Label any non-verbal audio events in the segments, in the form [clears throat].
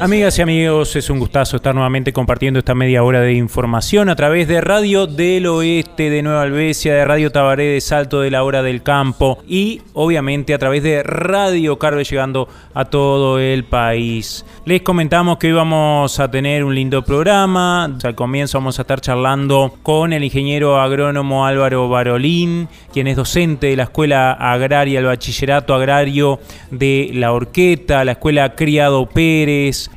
Amigas y amigos, es un gustazo estar nuevamente compartiendo esta media hora de información a través de Radio del Oeste de Nueva Albesia, de Radio Tabaré de Salto de la Hora del Campo y obviamente a través de Radio Carve llegando a todo el país. Les comentamos que hoy vamos a tener un lindo programa. Al comienzo vamos a estar charlando con el ingeniero agrónomo Álvaro Barolín, quien es docente de la Escuela Agraria, el Bachillerato Agrario de La Orqueta, la Escuela Criado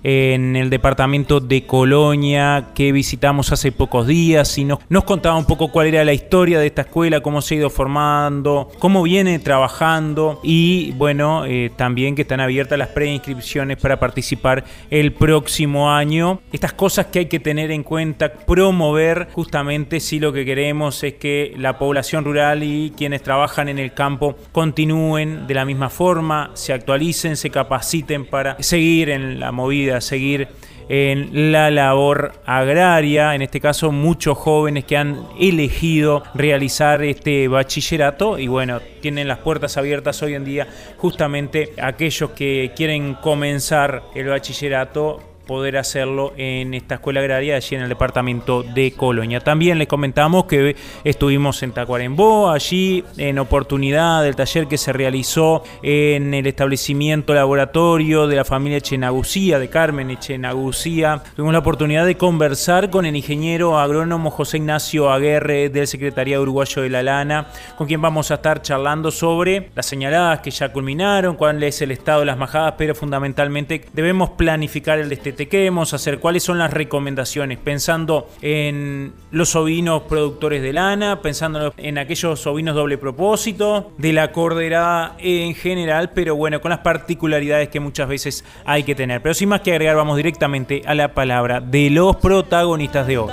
En el departamento de Colonia, que visitamos hace pocos días y nos, nos contaba un poco cuál era la historia de esta escuela, cómo se ha ido formando, cómo viene trabajando y bueno, eh, también que están abiertas las preinscripciones para participar el próximo año. Estas cosas que hay que tener en cuenta, promover justamente si lo que queremos es que la población rural y quienes trabajan en el campo continúen de la misma forma, se actualicen, se capaciten para seguir en la movida, seguir en la labor agraria, en este caso muchos jóvenes que han elegido realizar este bachillerato y bueno, tienen las puertas abiertas hoy en día justamente aquellos que quieren comenzar el bachillerato poder hacerlo en esta escuela agraria allí en el departamento de Colonia. También les comentamos que estuvimos en Tacuarembó, allí en oportunidad del taller que se realizó en el establecimiento laboratorio de la familia Echenagucía, de Carmen Echenagucía. Tuvimos la oportunidad de conversar con el ingeniero agrónomo José Ignacio Aguerre del Secretaría Uruguayo de la Lana, con quien vamos a estar charlando sobre las señaladas que ya culminaron, cuál es el estado de las majadas, pero fundamentalmente debemos planificar el qué debemos hacer, cuáles son las recomendaciones, pensando en los ovinos productores de lana, pensando en aquellos ovinos doble propósito, de la cordera en general, pero bueno, con las particularidades que muchas veces hay que tener. Pero sin más que agregar, vamos directamente a la palabra de los protagonistas de hoy.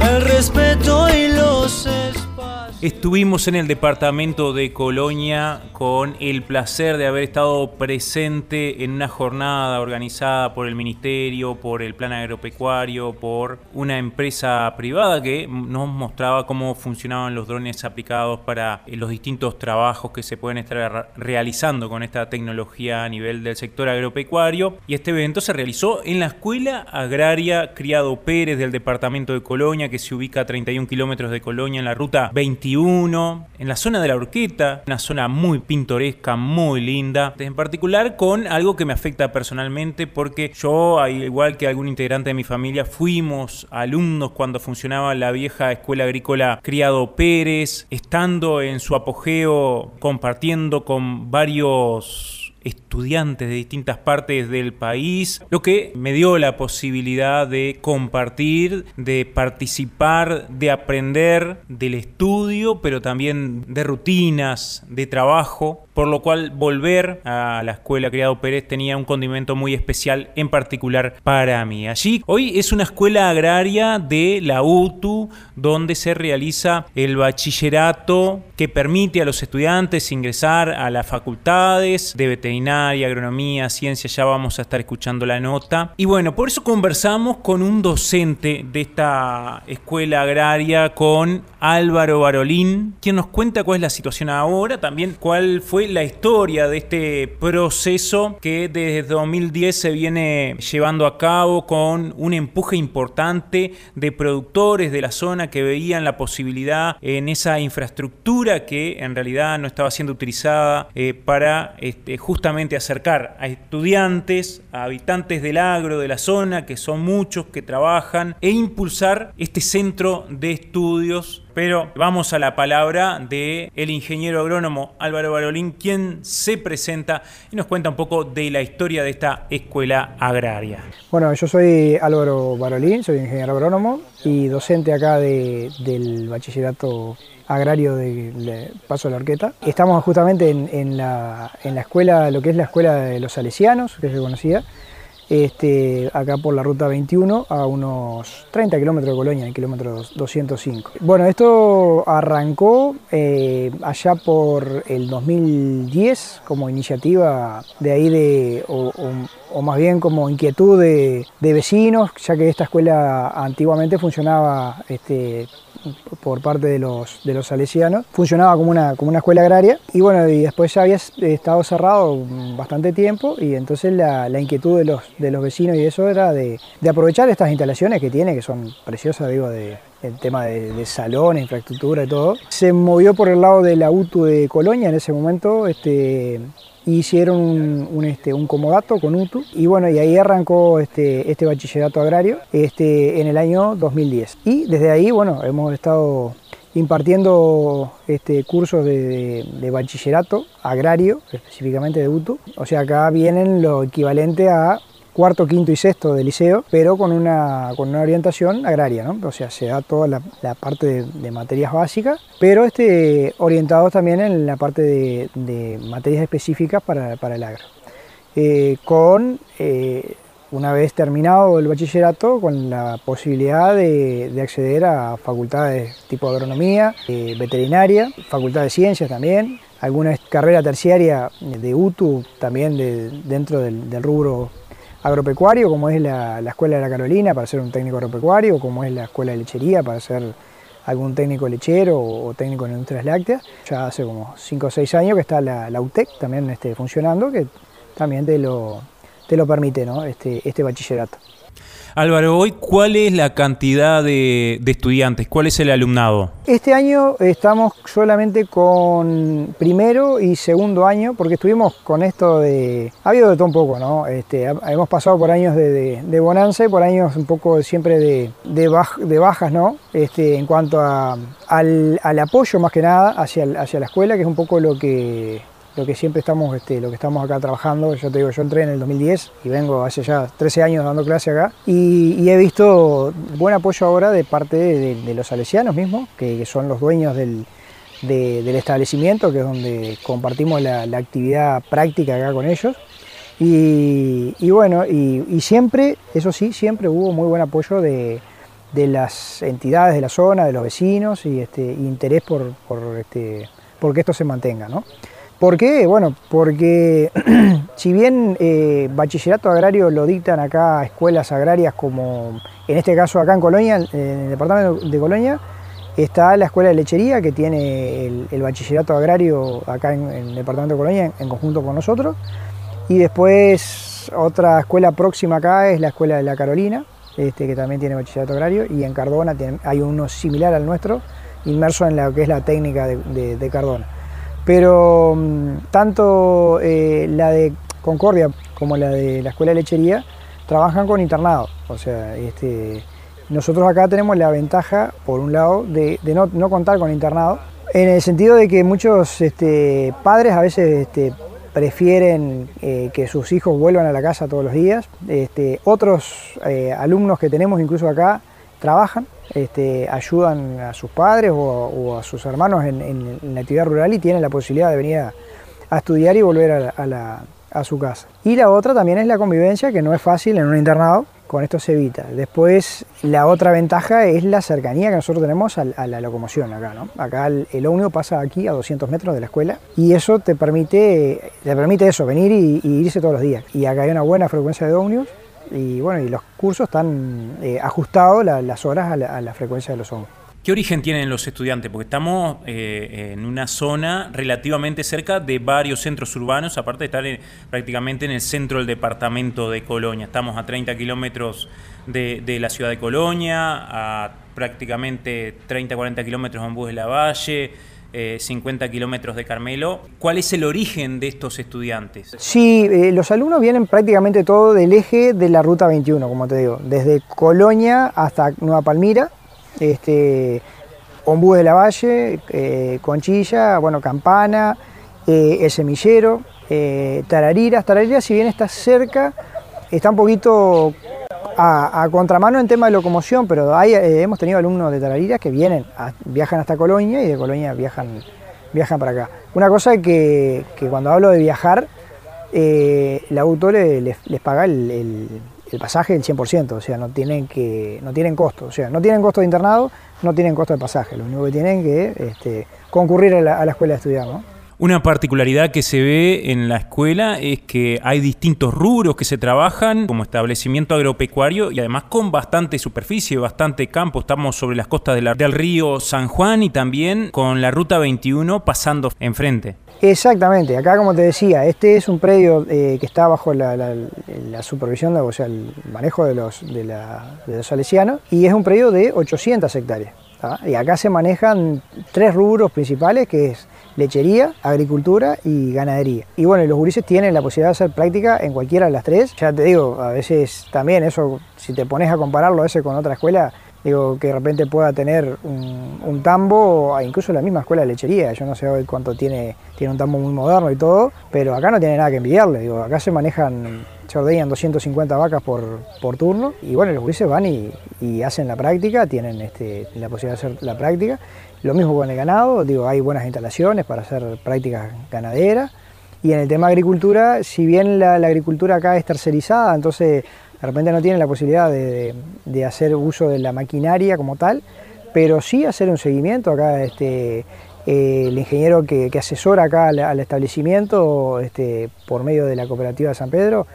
El respeto y los Estuvimos en el departamento de Colonia con el placer de haber estado presente en una jornada organizada por el Ministerio, por el Plan Agropecuario, por una empresa privada que nos mostraba cómo funcionaban los drones aplicados para los distintos trabajos que se pueden estar realizando con esta tecnología a nivel del sector agropecuario. Y este evento se realizó en la Escuela Agraria Criado Pérez del departamento de Colonia, que se ubica a 31 kilómetros de Colonia en la ruta 21 en la zona de la Orqueta, una zona muy pintoresca, muy linda, en particular con algo que me afecta personalmente porque yo, igual que algún integrante de mi familia, fuimos alumnos cuando funcionaba la vieja escuela agrícola Criado Pérez, estando en su apogeo, compartiendo con varios estudiantes de distintas partes del país, lo que me dio la posibilidad de compartir, de participar, de aprender del estudio, pero también de rutinas, de trabajo, por lo cual volver a la escuela Criado Pérez tenía un condimento muy especial, en particular para mí. Allí hoy es una escuela agraria de la UTU, donde se realiza el bachillerato que permite a los estudiantes ingresar a las facultades de veterinaria, agronomía, ciencia, ya vamos a estar escuchando la nota. Y bueno, por eso conversamos con un docente de esta escuela agraria, con Álvaro Barolín, quien nos cuenta cuál es la situación ahora, también cuál fue la historia de este proceso que desde 2010 se viene llevando a cabo con un empuje importante de productores de la zona que veían la posibilidad en esa infraestructura que en realidad no estaba siendo utilizada eh, para este, justamente acercar a estudiantes, a habitantes del agro de la zona, que son muchos que trabajan, e impulsar este centro de estudios Pero vamos a la palabra de el ingeniero agrónomo Álvaro Barolín, quien se presenta y nos cuenta un poco de la historia de esta escuela agraria. Bueno, yo soy Álvaro Barolín, soy ingeniero agrónomo y docente acá del bachillerato agrario de, Paso de la Orqueta. Estamos justamente en, la, en la escuela, lo que es la escuela de los salesianos, que se conocía, este, acá por la ruta 21 a unos 30 kilómetros de Colonia, en kilómetros 205. Bueno, esto arrancó eh, allá por el 2010 como iniciativa de ahí de, o, más bien como inquietud de, vecinos, ya que esta escuela antiguamente funcionaba este, por parte de los, de los salesianos. Funcionaba como una, como una escuela agraria y bueno, y después ya había estado cerrado bastante tiempo y entonces la, inquietud de los, de los vecinos y eso era de, aprovechar estas instalaciones que tiene, que son preciosas, digo, de, el tema de, de salones, infraestructura y todo. Se movió por el lado de la UTU de Colonia en ese momento, este, hicieron un, este, un comodato con UTU y bueno, y ahí arrancó este, este bachillerato agrario este, en el año 2010. Y desde ahí, bueno, hemos estado impartiendo este, cursos de, de, bachillerato agrario, específicamente de UTU. O sea, acá vienen lo equivalente a cuarto, quinto y sexto de liceo, pero con una, con una orientación agraria, ¿no? O sea, se da toda la, parte de, materias básicas, pero este, orientados también en la parte de, materias específicas para, el agro. Eh, con, eh, una vez terminado el bachillerato, con la posibilidad de, acceder a facultades tipo agronomía, eh, veterinaria, facultad de ciencias también, alguna carrera terciaria de UTU también dentro del rubro agropecuario, como es la, Escuela de la Carolina para ser un técnico agropecuario, como es la Escuela de Lechería para ser algún técnico lechero o, técnico en industrias lácteas. Ya hace como 5 o 6 años que está la, la UTEC también este, funcionando, que también te lo, te lo permite ¿no? este, este bachillerato. Álvaro, hoy, ¿cuál es la cantidad de, estudiantes? ¿Cuál es el alumnado? Este año estamos solamente con primero y segundo año, porque estuvimos con esto de... Ha habido de todo un poco, ¿no? Este, hemos pasado por años de, bonanza y por años un poco siempre de, de, bajas, ¿no? Este, en cuanto al, apoyo más que nada hacia, hacia la escuela, que es un poco lo que lo que siempre estamos, este, lo que estamos acá trabajando. Yo te digo, yo entré en el 2010 y vengo hace ya 13 años dando clase acá y, he visto buen apoyo ahora de parte de, los salesianos mismos, que, son los dueños del, establecimiento, que es donde compartimos la, actividad práctica acá con ellos. Y, bueno, y, siempre, eso sí, siempre hubo muy buen apoyo de, las entidades de la zona, de los vecinos y este, interés por, por, este, que esto se mantenga. ¿no? ¿Por qué? Bueno, porque [clears throat] si bien eh, bachillerato agrario lo dictan acá escuelas agrarias como, en este caso acá en Colonia, en el departamento de Colonia, está la escuela de lechería que tiene el, bachillerato agrario acá en, el departamento de Colonia en, conjunto con nosotros. Y después otra escuela próxima acá es la escuela de la Carolina, este, que también tiene bachillerato agrario. Y en Cardona hay uno similar al nuestro, inmerso en lo que es la técnica de Cardona. Pero mm, tanto eh, la de Concordia como la de la Escuela de Lechería trabajan con internado. O sea, este, nosotros acá tenemos la ventaja, por un lado, de, no, contar con internado, en el sentido de que muchos este, padres a veces este, prefieren eh, que sus hijos vuelvan a la casa todos los días. otros eh, alumnos que tenemos incluso acá trabajan este, ayudan a sus padres o, a sus hermanos en, la actividad rural y tienen la posibilidad de venir a, estudiar y volver a, su casa. Y la otra también es la convivencia, que no es fácil en un internado, con esto se evita. Después, la otra ventaja es la cercanía que nosotros tenemos a, la locomoción acá. ¿no? Acá el, el, pasa aquí a 200 metros de la escuela y eso te permite, te permite eso, venir y, irse todos los días. Y acá hay una buena frecuencia de ómnibus y bueno, y los cursos están eh, ajustados las horas a la, frecuencia de los hongos. ¿Qué origen tienen los estudiantes? Porque estamos eh, en una zona relativamente cerca de varios centros urbanos, aparte de estar prácticamente en el centro del departamento de Colonia. Estamos a 30 kilómetros de, de, la ciudad de Colonia, a prácticamente 30-40 kilómetros en Bus de la Valle, 50 eh, kilómetros de Carmelo. ¿Cuál es el origen de estos estudiantes? Sí, eh, los alumnos vienen prácticamente todo del eje de la Ruta 21, como te digo, desde Colonia hasta Nueva Palmira. Este, Ombú de la Valle, eh, Conchilla, bueno, Campana, eh, El Semillero, Tarariras. Tarariras, si bien está cerca, está un poquito a, contramano en tema de locomoción, pero hay, eh, hemos tenido alumnos de Tarariras que vienen, viajan hasta Colonia y de Colonia viajan, viajan para acá. Una cosa que, que cuando hablo de viajar, eh, la auto le- les, les paga el, el- el pasaje del 100%, o sea, no tienen, que, no tienen costo, o sea, no tienen costo de internado, no tienen costo de pasaje, lo único que tienen que este, concurrir a la, escuela a estudiar. Una particularidad que se ve en la escuela es que hay distintos rubros que se trabajan como establecimiento agropecuario y además con bastante superficie, bastante campo. Estamos sobre las costas del río San Juan y también con la ruta 21 pasando enfrente. Exactamente, acá como te decía, este es un predio eh, que está bajo la, la- la supervisión, o sea, el manejo de los, de, salesianos y es un predio de 800 hectáreas. ¿tá? Y acá se manejan tres rubros principales que es lechería, agricultura y ganadería. Y bueno, los gurises tienen la posibilidad de hacer práctica en cualquiera de las tres. Ya te digo, a veces también eso, si te pones a compararlo a veces con otra escuela, digo que de repente pueda tener un, un tambo, incluso la misma escuela de lechería, yo no sé hoy cuánto tiene, tiene un tambo muy moderno y todo, pero acá no tiene nada que envidiarle, digo, acá se manejan, se ordeñan 250 vacas por, por turno y bueno, los gurises van y, y hacen la práctica, tienen este, la posibilidad de hacer la práctica, lo mismo con el ganado, digo, hay buenas instalaciones para hacer prácticas ganaderas. Y en el tema agricultura, si bien la, agricultura acá es tercerizada, entonces de repente no tienen la posibilidad de, de- hacer uso de la maquinaria como tal, pero sí hacer un seguimiento acá, este, eh, el ingeniero que, que asesora acá al, al establecimiento este, por medio de la cooperativa de San Pedro,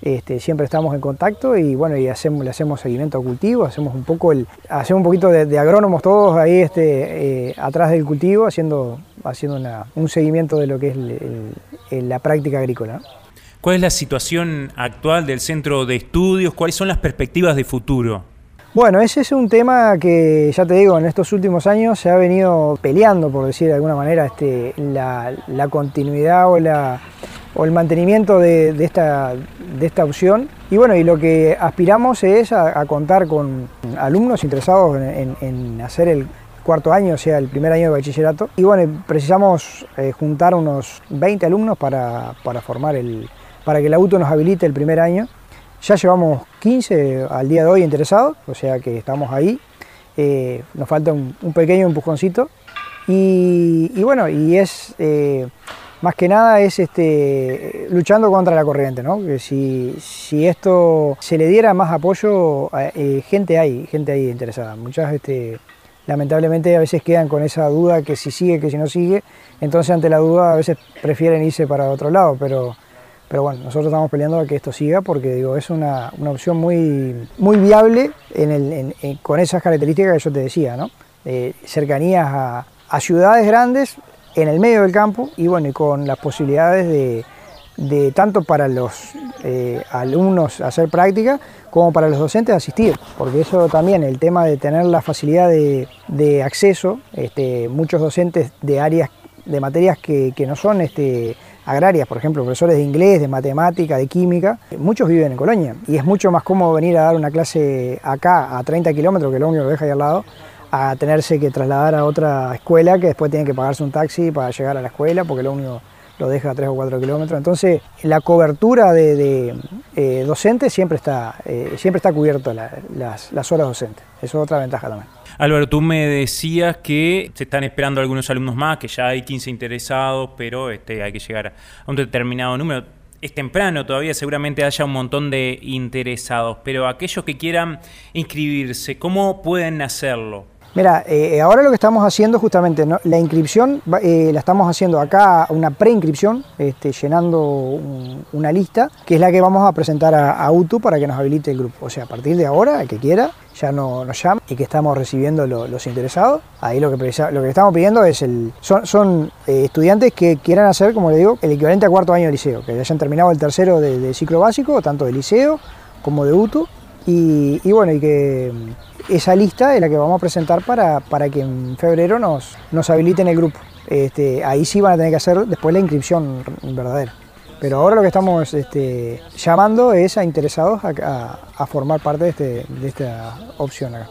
este, siempre estamos en contacto y bueno, y hacemos, le hacemos seguimiento a cultivo, hacemos un poco el, hacemos un poquito de, de agrónomos todos ahí este, eh, atrás del cultivo, haciendo, haciendo una- un seguimiento de lo que es el- el- el- la práctica agrícola. ¿Cuál es la situación actual del centro de estudios? ¿Cuáles son las perspectivas de futuro? Bueno, ese es un tema que, ya te digo, en estos últimos años se ha venido peleando, por decir de alguna manera, este, la, la continuidad o, la, o el mantenimiento de, esta, de esta opción. Y bueno, y lo que aspiramos es a, contar con alumnos interesados en, hacer el cuarto año, o sea, el primer año de bachillerato. Y bueno, precisamos eh, juntar unos 20 alumnos para, para formar el, para que el auto nos habilite el primer año. Ya llevamos 15 al día de hoy interesados, o sea que estamos ahí. Eh, nos falta un, un pequeño empujoncito. Y, y bueno, y es eh, más que nada es este, luchando contra la corriente, ¿no? Que si, si esto se le diera más apoyo, eh, eh, gente hay, gente hay interesada. Muchas este, lamentablemente a veces quedan con esa duda que si sigue, que si no sigue. Entonces ante la duda a veces prefieren irse para otro lado, pero pero bueno, nosotros estamos peleando a que esto siga porque digo, es una, una opción muy, muy viable en el- con esas características que yo te decía, ¿no? Eh, cercanías a, a ciudades grandes en el medio del campo y bueno, con las posibilidades de, tanto para los eh, alumnos hacer práctica como para los docentes asistir, porque eso también, el tema de tener la facilidad de, acceso, este, muchos docentes de áreas, de materias que, no son este, agrarias, por ejemplo, profesores de inglés, de matemática, de química, muchos viven en Colonia y es mucho más cómodo venir a dar una clase acá a 30 kilómetros, que lo único lo deja ahí al lado, a tenerse que trasladar a otra escuela que después tienen que pagarse un taxi para llegar a la escuela porque lo único lo deja a 3 o 4 kilómetros. Entonces la cobertura de, eh, docente siempre está, eh, está las, las horas docentes. Eso es otra ventaja también. Álvaro, tú me decías que se están esperando algunos alumnos más, que ya hay 15 interesados, pero este, hay que llegar a un determinado número. Es temprano todavía, seguramente haya un montón de interesados, pero aquellos que quieran inscribirse, ¿cómo pueden hacerlo? Mira, eh, ahora lo que estamos haciendo justamente, ¿no? la inscripción eh, la estamos haciendo acá, una preinscripción, este, llenando un- una lista, que es la que vamos a presentar a, a UTU para que nos habilite el grupo. O sea, a partir de ahora, el que quiera, ya no, nos llama y que estamos recibiendo lo- los interesados. Ahí lo que, lo que estamos pidiendo es el. Son, eh, estudiantes que quieran hacer, como le digo, el equivalente a cuarto año de liceo, que hayan terminado el tercero de ciclo básico, tanto de liceo como de UTU. Y, bueno, y que mm, esa lista es la que vamos a presentar para, para que en febrero nos, nos habiliten el grupo. Este, ahí sí van a tener que hacer después la inscripción verdadera. Pero ahora lo que estamos este, llamando es a interesados a, formar parte de, este- de esta opción acá.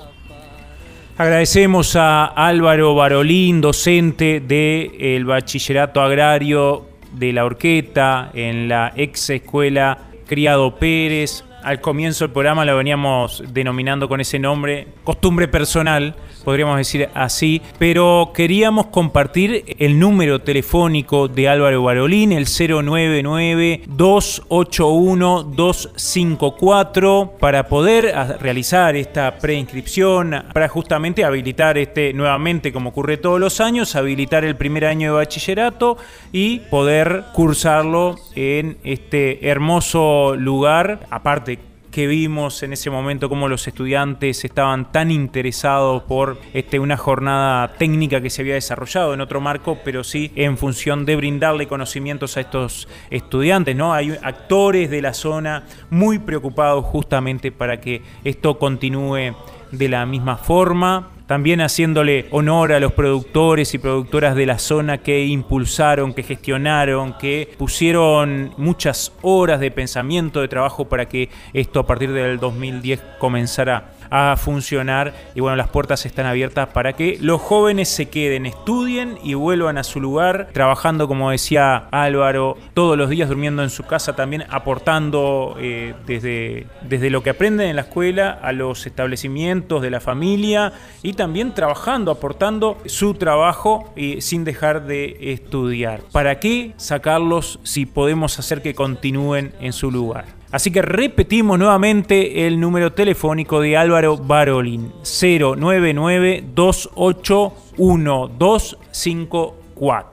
Agradecemos a Álvaro Barolín, docente del Bachillerato Agrario de la Orqueta en la ex escuela Criado Pérez. Al comienzo del programa lo veníamos denominando con ese nombre, costumbre personal, podríamos decir así, pero queríamos compartir el número telefónico de Álvaro Barolín, el 099-281-254, para poder realizar esta preinscripción, para justamente habilitar este nuevamente, como ocurre todos los años, habilitar el primer año de bachillerato y poder cursarlo en este hermoso lugar, aparte que vimos en ese momento cómo los estudiantes estaban tan interesados por este, una jornada técnica que se había desarrollado en otro marco, pero sí en función de brindarle conocimientos a estos estudiantes. ¿no? Hay actores de la zona muy preocupados justamente para que esto continúe de la misma forma también haciéndole honor a los productores y productoras de la zona que impulsaron, que gestionaron, que pusieron muchas horas de pensamiento, de trabajo para que esto a partir del 2010 comenzara a funcionar y bueno, las puertas están abiertas para que los jóvenes se queden, estudien y vuelvan a su lugar, trabajando como decía Álvaro, todos los días durmiendo en su casa, también aportando eh, desde, desde lo que aprenden en la escuela a los establecimientos de la familia y también trabajando, aportando su trabajo y sin dejar de estudiar. ¿Para qué sacarlos si podemos hacer que continúen en su lugar? Así que repetimos nuevamente el número telefónico de Álvaro Barolin, 099-281-254.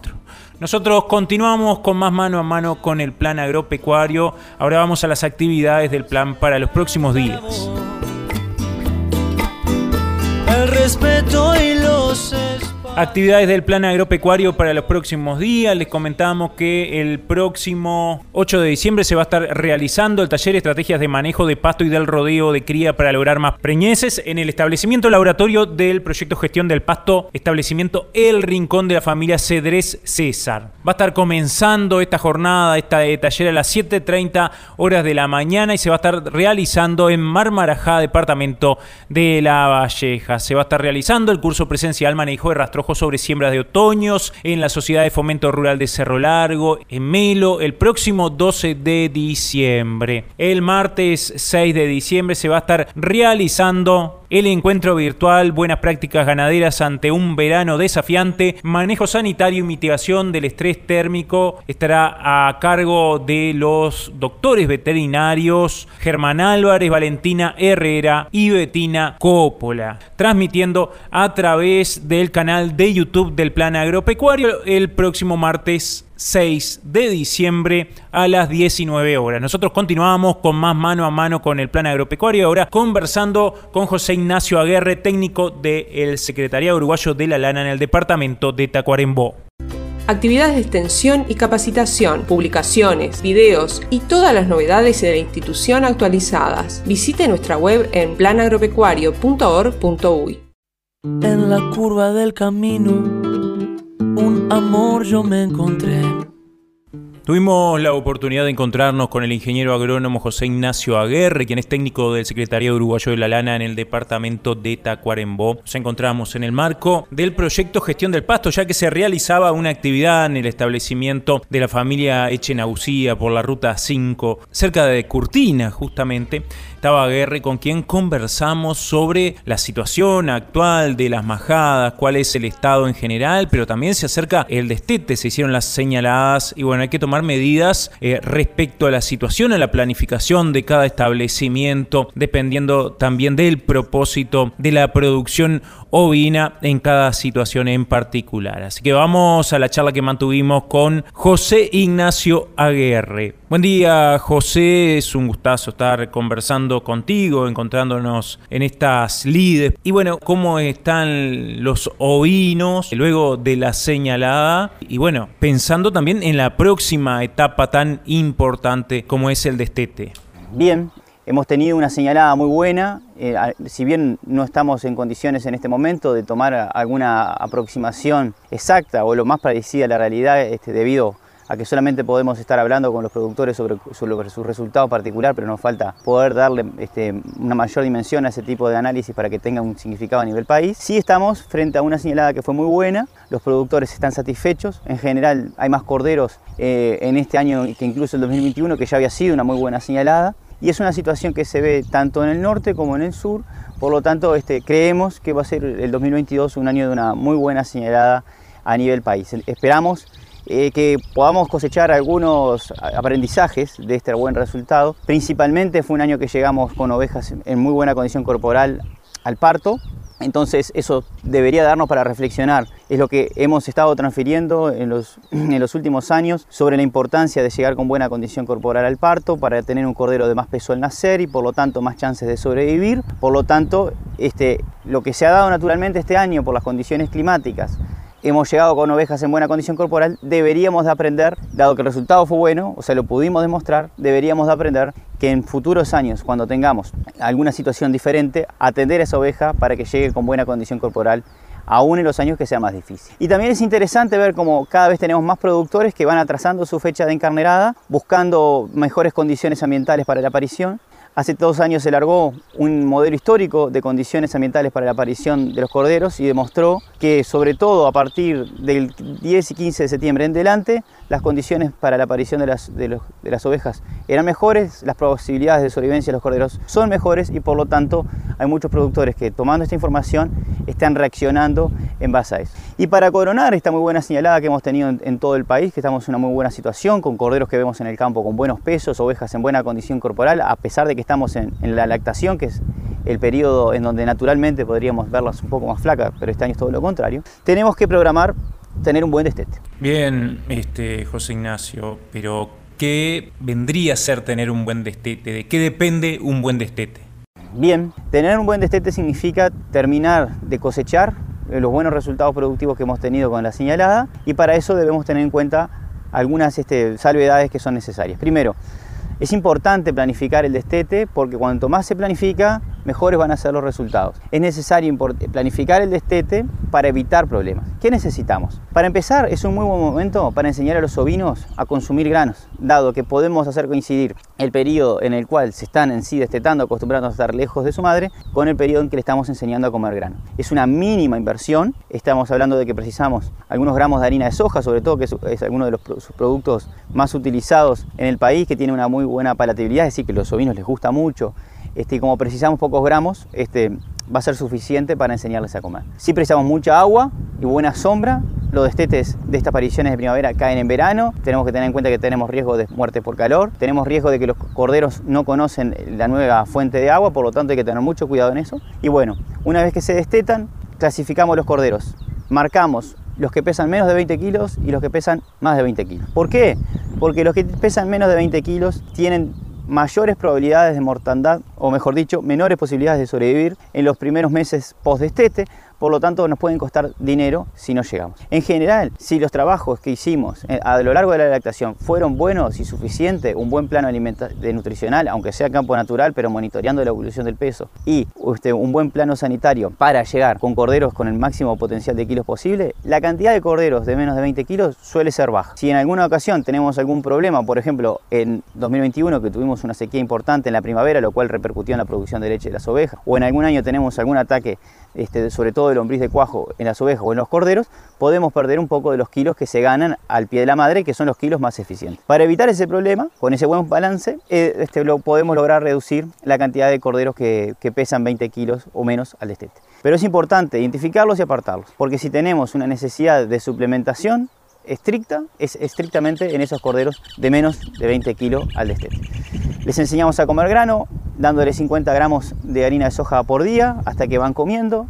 Nosotros continuamos con más mano a mano con el plan agropecuario. Ahora vamos a las actividades del plan para los próximos días. El respeto y los Actividades del plan agropecuario para los próximos días. Les comentamos que el próximo 8 de diciembre se va a estar realizando el taller Estrategias de Manejo de Pasto y del Rodeo de Cría para lograr más preñeces en el establecimiento laboratorio del proyecto Gestión del Pasto, establecimiento El Rincón de la familia Cedrés César. Va a estar comenzando esta jornada, esta de taller a las 7.30 horas de la mañana y se va a estar realizando en Marmarajá, departamento de La Valleja. Se va a estar realizando el curso presencial Manejo de Rastro sobre siembras de otoños en la Sociedad de Fomento Rural de Cerro Largo, en Melo, el próximo 12 de diciembre. El martes 6 de diciembre se va a estar realizando el encuentro virtual Buenas prácticas ganaderas ante un verano desafiante, manejo sanitario y mitigación del estrés térmico estará a cargo de los doctores veterinarios Germán Álvarez, Valentina Herrera y Betina Coppola, transmitiendo a través del canal de YouTube del Plan Agropecuario el próximo martes 6 de diciembre a las 19 horas. Nosotros continuamos con más mano a mano con el plan agropecuario, ahora conversando con José Ignacio Aguerre, técnico del Secretariado Uruguayo de la Lana en el departamento de Tacuarembó. Actividades de extensión y capacitación, publicaciones, videos y todas las novedades de la institución actualizadas. Visite nuestra web en planagropecuario.org.uy. En la curva del camino un amor yo me encontré. Tuvimos la oportunidad de encontrarnos con el ingeniero agrónomo José Ignacio Aguerre, quien es técnico del Secretariado Uruguayo de la Lana en el departamento de Tacuarembó. Nos encontramos en el marco del proyecto Gestión del Pasto, ya que se realizaba una actividad en el establecimiento de la familia Echenausía por la ruta 5, cerca de Curtina, justamente estaba Aguerre con quien conversamos sobre la situación actual de las majadas, cuál es el estado en general, pero también se acerca el destete, se hicieron las señaladas y bueno, hay que tomar medidas eh, respecto a la situación, a la planificación de cada establecimiento, dependiendo también del propósito de la producción ovina en cada situación en particular. Así que vamos a la charla que mantuvimos con José Ignacio Aguerre. Buen día, José. Es un gustazo estar conversando contigo, encontrándonos en estas lides. Y bueno, ¿cómo están los ovinos luego de la señalada? Y bueno, pensando también en la próxima etapa tan importante como es el destete. Bien, hemos tenido una señalada muy buena. Eh, si bien no estamos en condiciones en este momento de tomar alguna aproximación exacta o lo más parecida a la realidad este, debido a que solamente podemos estar hablando con los productores sobre, su resultado particular, pero nos falta poder darle este, una mayor dimensión a ese tipo de análisis para que tenga un significado a nivel país. Sí estamos frente a una señalada que fue muy buena, los productores están satisfechos, en general hay más corderos eh, en este año que incluso el 2021, que ya había sido una muy buena señalada, y es una situación que se ve tanto en el norte como en el sur, por lo tanto este, creemos que va a ser el 2022 un año de una muy buena señalada a nivel país. Esperamos eh, que podamos cosechar algunos aprendizajes de este buen resultado. Principalmente fue un año que llegamos con ovejas en muy buena condición corporal al parto, entonces eso debería darnos para reflexionar. Es lo que hemos estado transfiriendo [clears throat] en los, últimos años sobre la importancia de llegar con buena condición corporal al parto para tener un cordero de más peso al nacer y por lo tanto más chances de sobrevivir. Por lo tanto, este, lo que se ha dado naturalmente este año por las condiciones climáticas hemos llegado con ovejas en buena condición corporal, deberíamos de aprender, dado que el resultado fue bueno, o sea, lo pudimos demostrar, deberíamos de aprender que en futuros años, cuando tengamos alguna situación diferente, atender a esa oveja para que llegue con buena condición corporal aún en los años que sea más difícil. Y también es interesante ver cómo cada vez tenemos más productores que van atrasando su fecha de encarnerada, buscando mejores condiciones ambientales para la aparición Hace dos años se largó un modelo histórico de condiciones ambientales para la aparición de los corderos y demostró que sobre todo a partir del 10 y 15 de septiembre en adelante las condiciones para la aparición de las, de, las ovejas eran mejores, las posibilidades de sobrevivencia de los corderos son mejores y por lo tanto hay muchos productores que tomando esta información están reaccionando en base a eso. Y para coronar esta muy buena señalada que hemos tenido en, todo el país, que estamos en una muy buena situación, con corderos que vemos en el campo con buenos pesos, ovejas en buena condición corporal, a pesar de que estamos en, la lactación, que es el periodo en donde naturalmente podríamos verlas un poco más flacas, pero este año es todo lo contrario, tenemos que programar tener un buen destete. Bien, este, José Ignacio, pero ¿qué vendría a ser tener un buen destete? ¿De qué depende un buen destete? Bien, tener un buen destete significa terminar de cosechar los buenos resultados productivos que hemos tenido con la señalada y para eso debemos tener en cuenta algunas este, salvedades que son necesarias. Primero, es importante planificar el destete porque cuanto más se planifica, mejores van a ser los resultados. Es necesario planificar el destete para evitar problemas. ¿Qué necesitamos? Para empezar, es un muy buen momento para enseñar a los ovinos a consumir granos, dado que podemos hacer coincidir el periodo en el cual se están en sí destetando, acostumbrando a estar lejos de su madre, con el periodo en que le estamos enseñando a comer grano. Es una mínima inversión, estamos hablando de que precisamos algunos gramos de harina de soja, sobre todo que es, es uno de los productos más utilizados en el país, que tiene una muy buena palatabilidad, es decir, que los ovinos les gusta mucho este, como precisamos pocos gramos, este, va a ser suficiente para enseñarles a comer. Si precisamos mucha agua y buena sombra, los destetes de estas apariciones de primavera caen en verano, tenemos que tener en cuenta que tenemos riesgo de muerte por calor, tenemos riesgo de que los corderos no conocen la nueva fuente de agua, por lo tanto hay que tener mucho cuidado en eso. Y bueno, una vez que se destetan, clasificamos los corderos, marcamos los que pesan menos de 20 kilos y los que pesan más de 20 kilos. ¿Por qué? Porque los que pesan menos de 20 kilos tienen mayores probabilidades de mortandad, o mejor dicho, menores posibilidades de sobrevivir en los primeros meses post-destete, por lo tanto nos pueden costar dinero si no llegamos. En general, si los trabajos que hicimos eh, a lo largo de la lactación fueron buenos y suficientes, un buen plano de nutricional, aunque sea campo natural, pero monitoreando la evolución del peso, y este, un buen plano sanitario para llegar con corderos con el máximo potencial de kilos posible, la cantidad de corderos de menos de 20 kilos suele ser baja. Si en alguna ocasión tenemos algún problema, por ejemplo en 2021 que tuvimos una sequía importante en la primavera, lo cual repercutió en la producción de leche de las ovejas, o en algún año tenemos algún ataque este, sobre todo el lombriz de cuajo en las ovejas o en los corderos, podemos perder un poco de los kilos que se ganan al pie de la madre, que son los kilos más eficientes. Para evitar ese problema, con ese buen balance, eh, este, lo, podemos lograr reducir la cantidad de corderos que, pesan 20 kilos o menos al destete. Pero es importante identificarlos y apartarlos, porque si tenemos una necesidad de suplementación, estricta es estrictamente en esos corderos de menos de 20 kilos al destete. Les enseñamos a comer grano, dándole 50 gramos de harina de soja por día hasta que van comiendo.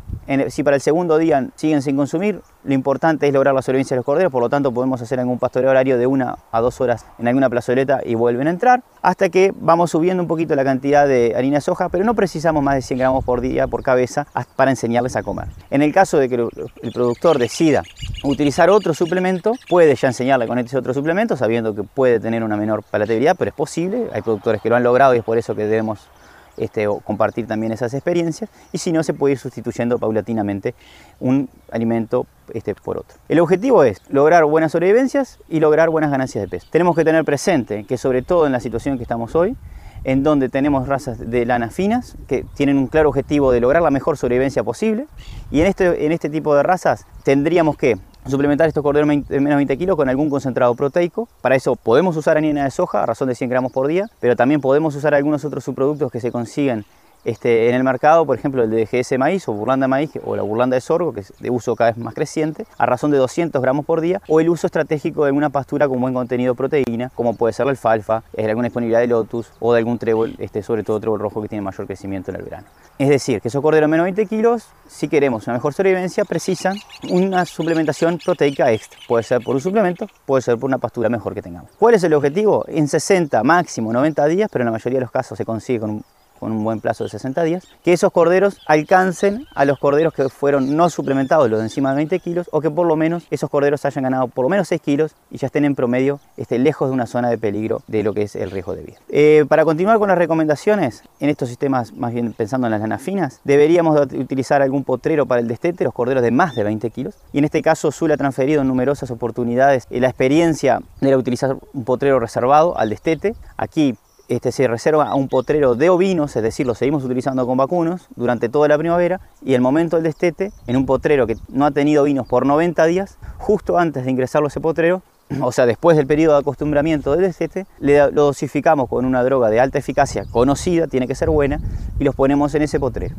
Si para el segundo día siguen sin consumir, lo importante es lograr la sobrevivencia de los corderos, por lo tanto podemos hacer algún pastoreo horario de una a dos horas en alguna plazoleta y vuelven a entrar, hasta que vamos subiendo un poquito la cantidad de harina de soja, pero no precisamos más de 100 gramos por día por cabeza para enseñarles a comer. En el caso de que el productor decida utilizar otro suplemento, puede ya enseñarle con ese otro suplemento, sabiendo que puede tener una menor palatabilidad, pero es posible, hay productores que lo han logrado y es por eso que debemos este, o compartir también esas experiencias y si no se puede ir sustituyendo paulatinamente un alimento este, por otro. El objetivo es lograr buenas sobrevivencias y lograr buenas ganancias de peso. Tenemos que tener presente que sobre todo en la situación que estamos hoy, en donde tenemos razas de lanas finas que tienen un claro objetivo de lograr la mejor sobrevivencia posible y en este, en este tipo de razas tendríamos que suplementar estos corderos de menos 20 kilos con algún concentrado proteico. Para eso podemos usar harina de soja a razón de 100 gramos por día, pero también podemos usar algunos otros subproductos que se consiguen este, en el mercado, por ejemplo, el de GS maíz o burlanda de maíz o la burlanda de sorgo, que es de uso cada vez más creciente, a razón de 200 gramos por día, o el uso estratégico de una pastura con buen contenido de proteína, como puede ser la alfalfa, alguna disponibilidad de lotus o de algún trébol, este, sobre todo trébol rojo que tiene mayor crecimiento en el verano. Es decir, que esos corderos menos 20 kilos, si queremos una mejor sobrevivencia, precisan una suplementación proteica extra. Puede ser por un suplemento, puede ser por una pastura mejor que tengamos. ¿Cuál es el objetivo? En 60, máximo 90 días, pero en la mayoría de los casos se consigue con un con un buen plazo de 60 días, que esos corderos alcancen a los corderos que fueron no suplementados, los de encima de 20 kilos, o que por lo menos esos corderos hayan ganado por lo menos 6 kilos y ya estén en promedio este, lejos de una zona de peligro de lo que es el riesgo de vida. Eh, para continuar con las recomendaciones, en estos sistemas, más bien pensando en las lanas finas, deberíamos utilizar algún potrero para el destete, los corderos de más de 20 kilos, y en este caso Zul ha transferido en numerosas oportunidades la experiencia de utilizar un potrero reservado al destete. Aquí este, se reserva a un potrero de ovinos, es decir, lo seguimos utilizando con vacunos durante toda la primavera y el momento del destete, en un potrero que no ha tenido ovinos por 90 días, justo antes de ingresarlo a ese potrero, [clears throat] o sea, después del periodo de acostumbramiento del destete, le, lo dosificamos con una droga de alta eficacia conocida, tiene que ser buena, y los ponemos en ese potrero.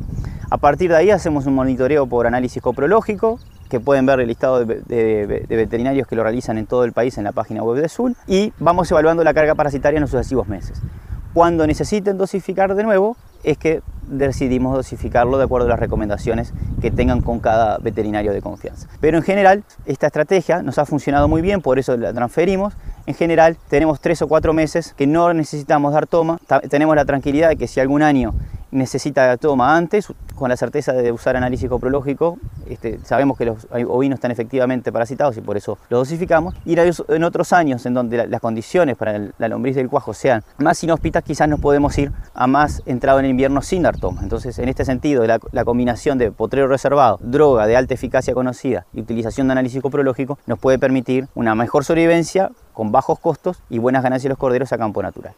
A partir de ahí hacemos un monitoreo por análisis coprológico, que pueden ver el listado de, veterinarios que lo realizan en todo el país en la página web de Sul y vamos evaluando la carga parasitaria en los sucesivos meses. Cuando necesiten dosificar de nuevo, es que decidimos dosificarlo de acuerdo a las recomendaciones que tengan con cada veterinario de confianza. Pero en general, esta estrategia nos ha funcionado muy bien, por eso la transferimos. En general, tenemos tres o cuatro meses que no necesitamos dar toma. Tenemos la tranquilidad de que si algún año necesita toma antes, con la certeza de usar análisis coprológico, este, sabemos que los ovinos están efectivamente parasitados y por eso los dosificamos. Y en otros años en donde las condiciones para la lombriz del cuajo sean más inhóspitas, quizás nos podemos ir a más entrado en invierno sin dar toma. Entonces, en este sentido, la, la combinación de potrero reservado, droga de alta eficacia conocida y utilización de análisis coprológico nos puede permitir una mejor sobrevivencia con bajos costos y buenas ganancias de los corderos a campo natural.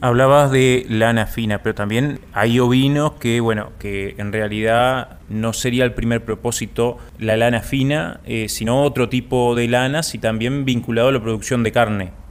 Hablabas de lana fina, pero también hay ovinos que, bueno, que en realidad no sería el primer propósito la lana fina, eh, sino otro tipo de lanas y también vinculado a la producción de carne.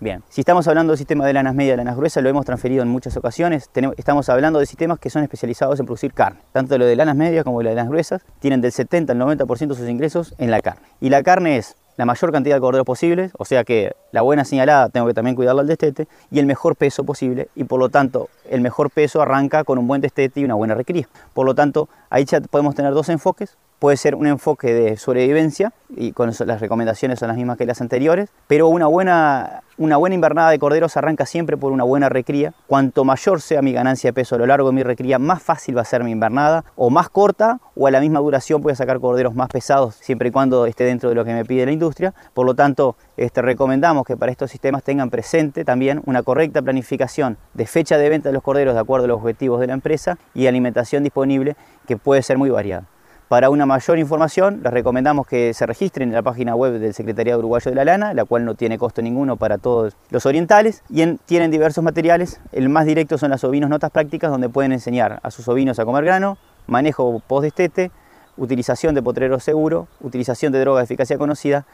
Bien, si estamos hablando del sistema de lanas medias y lanas gruesas, lo hemos transferido en muchas ocasiones. estamos hablando de sistemas que son especializados en producir carne. Tanto lo de lanas medias como lo de lanas gruesas tienen del 70 al 90% de sus ingresos en la carne. Y la carne es la mayor cantidad de corderos posibles, o sea que la buena señalada tengo que también cuidarla al destete, y el mejor peso posible, y por lo tanto el mejor peso arranca con un buen destete y una buena recría. Por lo tanto, ahí ya podemos tener dos enfoques, puede ser un enfoque de sobrevivencia, y con eso las recomendaciones son las mismas que las anteriores, pero una buena, una buena invernada de corderos arranca siempre por una buena recría. Cuanto mayor sea mi ganancia de peso a lo largo de mi recría, más fácil va a ser mi invernada, o más corta, o a la misma duración voy a sacar corderos más pesados, siempre y cuando esté dentro de lo que me pide la industria. Por lo tanto, este, recomendamos que para estos sistemas tengan presente también una correcta planificación de fecha de venta de los corderos de acuerdo a los objetivos de la empresa y alimentación disponible que puede ser muy variada. Para una mayor información, les recomendamos que se registren en la página web del Secretariado Uruguayo de la Lana, la cual no tiene costo ninguno para todos los orientales, y tienen diversos materiales. El más directo son las ovinos notas prácticas, donde pueden enseñar a sus ovinos a comer grano, manejo post-destete, utilización de potrero seguro, utilización de droga de eficacia conocida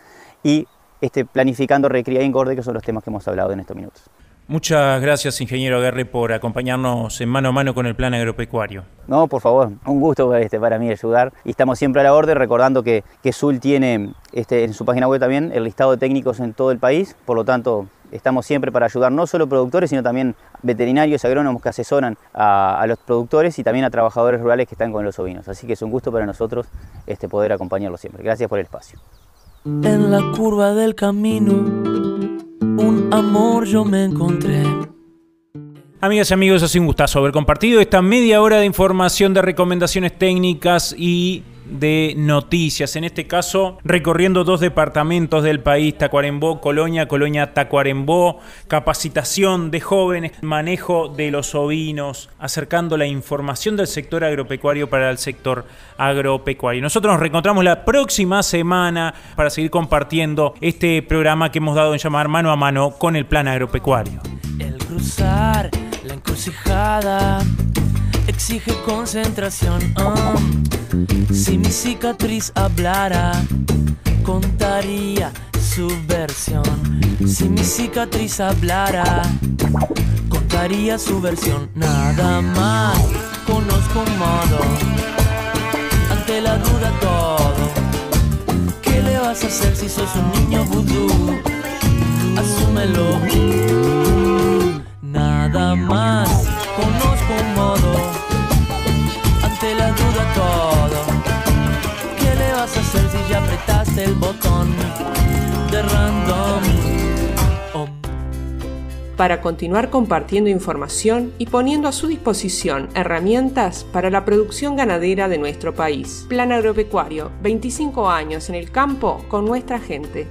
y este, planificando recría y engorde, que son los temas que hemos hablado en estos minutos. Muchas gracias, ingeniero Aguerre, por acompañarnos en mano a mano con el plan agropecuario. No, por favor, un gusto este, para mí ayudar. Y estamos siempre a la orden, recordando que, que SUL tiene este, en su página web también el listado de técnicos en todo el país, por lo tanto estamos siempre para ayudar no solo productores, sino también veterinarios, agrónomos que asesoran a, los productores y también a trabajadores rurales que están con los ovinos. Así que es un gusto para nosotros este, poder acompañarlos siempre. Gracias por el espacio. En la curva del camino un amor yo me encontré. Amigas y amigos, ha sido un gustazo haber compartido esta media hora de información de recomendaciones técnicas y de noticias, en este caso recorriendo dos departamentos del país, Tacuarembó, Colonia, Colonia, Tacuarembó, capacitación de jóvenes, manejo de los ovinos, acercando la información del sector agropecuario para el sector agropecuario. Nosotros nos reencontramos la próxima semana para seguir compartiendo este programa que hemos dado en llamar mano a mano con el plan agropecuario. El cruzar la encrucijada exige concentración. ah. Si mi cicatriz hablara, contaría su versión. Si mi cicatriz hablara, contaría su versión. Nada más conozco un modo. Ante la duda todo. ¿Qué le vas a hacer si sos un niño vudú? Asúmelo. Nada más modo. Ante la duda todo. ¿Qué le vas a hacer si ya apretaste el botón de random? Oh. para continuar compartiendo información y poniendo a su disposición herramientas para la producción ganadera de nuestro país. Plan Agropecuario, 25 años en el campo con nuestra gente.